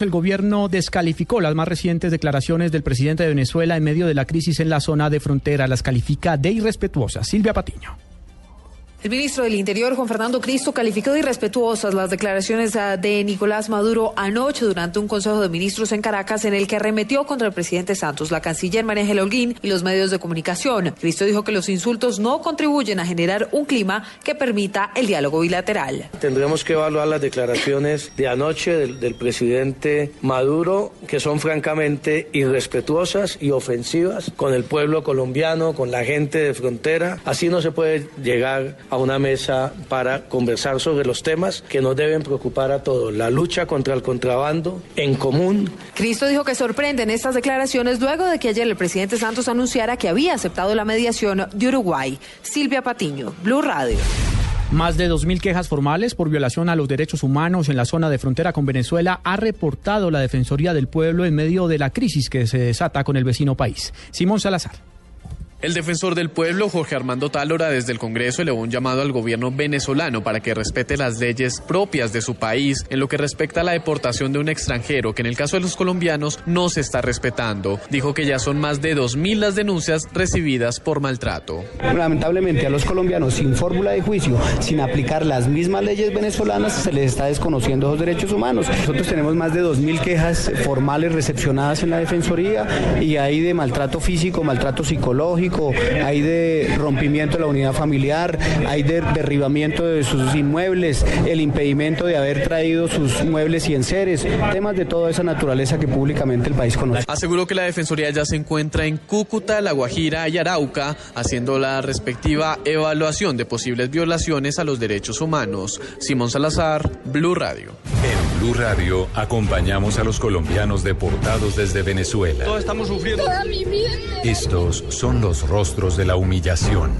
El gobierno descalificó las más recientes declaraciones del presidente de Venezuela en medio de la crisis en la zona de frontera. Las califica de irrespetuosas. Silvia Patiño. El ministro del Interior, Juan Fernando Cristo, calificó de irrespetuosas las declaraciones ah, de Nicolás Maduro anoche durante un Consejo de Ministros en Caracas en el que arremetió contra el presidente Santos, la canciller María Ángela Holguín y los medios de comunicación. Cristo dijo que los insultos no contribuyen a generar un clima que permita el diálogo bilateral. Tendremos que evaluar las declaraciones de anoche del, del presidente Maduro, que son francamente irrespetuosas y ofensivas con el pueblo colombiano, con la gente de frontera. Así no se puede llegar a una mesa para conversar sobre los temas que nos deben preocupar a todos, la lucha contra el contrabando en común. Cristo dijo que sorprenden estas declaraciones luego de que ayer el presidente Santos anunciara que había aceptado la mediación de Uruguay. Silvia Patiño, Blue Radio. Más de 2.000 quejas formales por violación a los derechos humanos en la zona de frontera con Venezuela ha reportado la Defensoría del Pueblo en medio de la crisis que se desata con el vecino país. Simón Salazar. El defensor del pueblo, Jorge Armando Tálora, desde el Congreso elevó un llamado al gobierno venezolano para que respete las leyes propias de su país en lo que respecta a la deportación de un extranjero, que en el caso de los colombianos no se está respetando. Dijo que ya son más de 2.000 las denuncias recibidas por maltrato. Lamentablemente a los colombianos sin fórmula de juicio, sin aplicar las mismas leyes venezolanas, se les está desconociendo los derechos humanos. Nosotros tenemos más de 2.000 quejas formales recepcionadas en la Defensoría y hay de maltrato físico, maltrato psicológico, hay de rompimiento de la unidad familiar, hay de derribamiento de sus inmuebles, el impedimento de haber traído sus muebles y enseres, temas de toda esa naturaleza que públicamente el país conoce. Aseguró que la Defensoría ya se encuentra en Cúcuta, La Guajira y Arauca, haciendo la respectiva evaluación de posibles violaciones a los derechos humanos. Simón Salazar, Blue Radio. En Blue Radio acompañamos a los colombianos deportados desde Venezuela. Todos estamos sufriendo. Toda mi vida. Estos son los rostros de la humillación.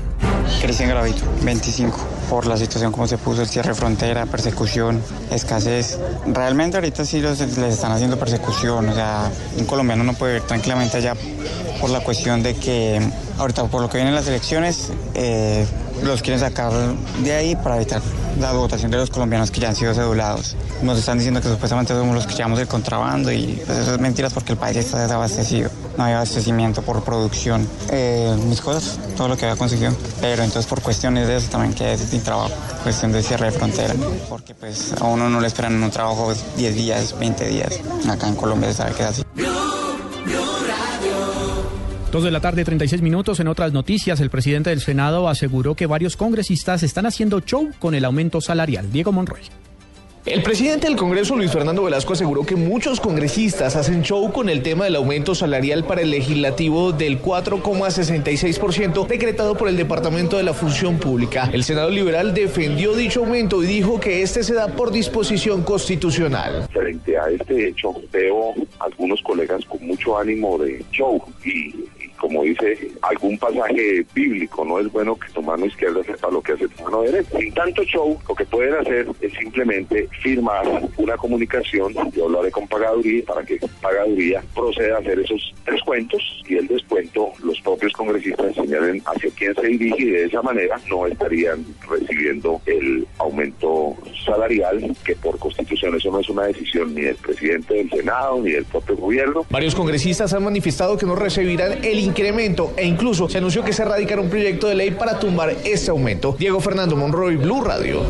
Cristian Gravito, 25. Por la situación como se puso, el cierre de frontera, persecución, escasez. Realmente ahorita sí los, les están haciendo persecución. O sea, un colombiano no puede ir tranquilamente allá por la cuestión de que ahorita por lo que vienen las elecciones eh, los quieren sacar de ahí para evitar la votación de los colombianos que ya han sido cedulados. Nos están diciendo que supuestamente somos los que llevamos el contrabando y pues eso es mentiras porque el país está desabastecido. No hay abastecimiento por producción. Eh, mis cosas, todo lo que había conseguido. Pero entonces por cuestiones de eso también que es mi trabajo, cuestión de cierre de frontera. Porque pues a uno no le esperan un trabajo 10 días, 20 días. Acá en Colombia se sabe que es así. Dos de la tarde, 36 minutos. En otras noticias, el presidente del Senado aseguró que varios congresistas están haciendo show con el aumento salarial. Diego Monroy. El presidente del Congreso, Luis Fernando Velasco, aseguró que muchos congresistas hacen show con el tema del aumento salarial para el legislativo del 4,66% decretado por el Departamento de la Función Pública. El Senado Liberal defendió dicho aumento y dijo que este se da por disposición constitucional. Frente a este hecho, veo algunos colegas con mucho ánimo de show y como dice algún pasaje bíblico, no es bueno que tu mano izquierda sepa lo que hace tu mano derecha. Sin tanto show, lo que pueden hacer es simplemente firmar una comunicación, yo lo haré con pagaduría, para que pagaduría proceda a hacer esos descuentos y el descuento los propios congresistas señalen hacia quién se dirige y de esa manera no estarían recibiendo el aumento salarial, que por constitución eso no es una decisión ni del presidente del Senado ni del propio gobierno. Varios congresistas han manifestado que no recibirán el incremento e incluso se anunció que se radicará un proyecto de ley para tumbar este aumento. Diego Fernando Monroy, Blue Radio.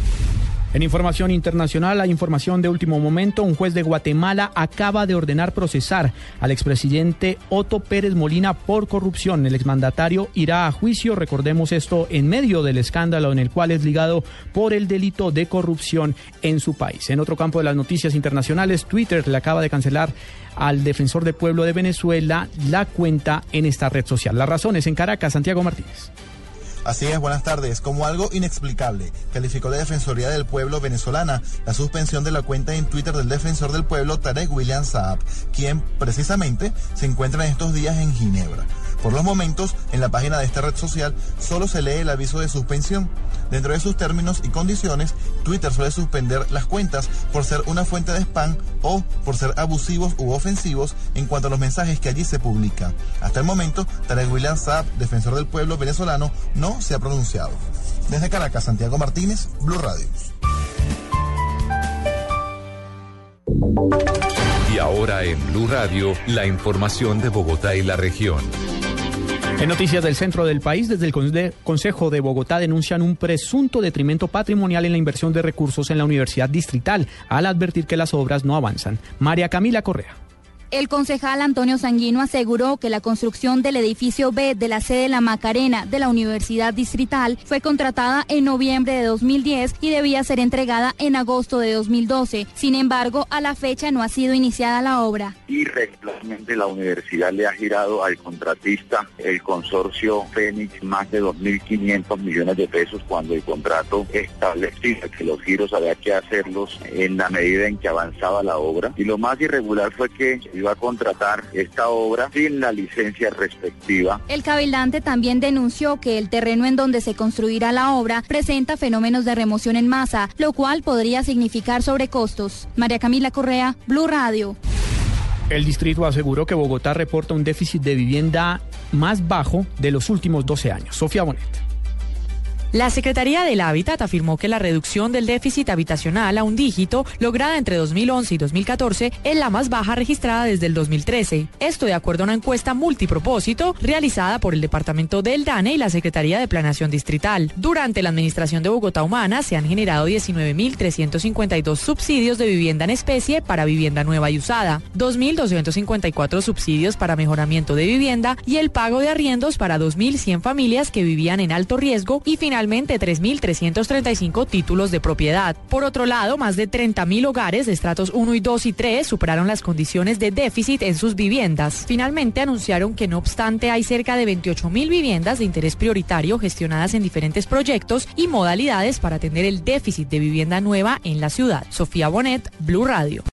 En información internacional, hay información de último momento. Un juez de Guatemala acaba de ordenar procesar al expresidente Otto Pérez Molina por corrupción. El exmandatario irá a juicio, recordemos esto, en medio del escándalo en el cual es ligado por el delito de corrupción en su país. En otro campo de las noticias internacionales, Twitter le acaba de cancelar al defensor del pueblo de Venezuela la cuenta en esta red social. Las razones en Caracas, Santiago Martínez. Así es, buenas tardes. Como algo inexplicable, calificó la Defensoría del Pueblo venezolana la suspensión de la cuenta en Twitter del defensor del pueblo Tarek William Saab, quien precisamente se encuentra en estos días en Ginebra. Por los momentos, en la página de esta red social solo se lee el aviso de suspensión. Dentro de sus términos y condiciones, Twitter suele suspender las cuentas por ser una fuente de spam o por ser abusivos u ofensivos en cuanto a los mensajes que allí se publican. Hasta el momento, Tarek William Saab, defensor del pueblo venezolano, no se ha pronunciado. Desde Caracas, Santiago Martínez, Blue Radio. Y ahora en Blue Radio, la información de Bogotá y la región. En noticias del centro del país, desde el Consejo de Bogotá denuncian un presunto detrimento patrimonial en la inversión de recursos en la Universidad Distrital, al advertir que las obras no avanzan. María Camila Correa. El concejal Antonio Sanguino aseguró que la construcción del edificio B de la sede La Macarena de la Universidad Distrital fue contratada en noviembre de 2010 y debía ser entregada en agosto de 2012. Sin embargo, a la fecha no ha sido iniciada la obra. Irregularmente la universidad le ha girado al contratista, el consorcio Fénix, más de 2.500 millones de pesos cuando el contrato establecía que los giros había que hacerlos en la medida en que avanzaba la obra. Y lo más irregular fue que iba a contratar esta obra sin la licencia respectiva. El cabildante también denunció que el terreno en donde se construirá la obra presenta fenómenos de remoción en masa, lo cual podría significar sobrecostos. María Camila Correa, Blue Radio. El distrito aseguró que Bogotá reporta un déficit de vivienda más bajo de los últimos 12 años. Sofía Bonet. La Secretaría del Hábitat afirmó que la reducción del déficit habitacional a un dígito lograda entre 2011 y 2014 es la más baja registrada desde el 2013. Esto de acuerdo a una encuesta multipropósito realizada por el Departamento del DANE y la Secretaría de Planación Distrital. Durante la administración de Bogotá Humana se han generado 19.352 subsidios de vivienda en especie para vivienda nueva y usada, 2.254 subsidios para mejoramiento de vivienda y el pago de arriendos para 2.100 familias que vivían en alto riesgo y finalmente finalmente 3.335 títulos de propiedad. Por otro lado, más de 30.000 hogares de estratos 1 y 2 y 3 superaron las condiciones de déficit en sus viviendas. Finalmente anunciaron que no obstante hay cerca de 28.000 viviendas de interés prioritario gestionadas en diferentes proyectos y modalidades para atender el déficit de vivienda nueva en la ciudad. Sofía Bonet, Blue Radio.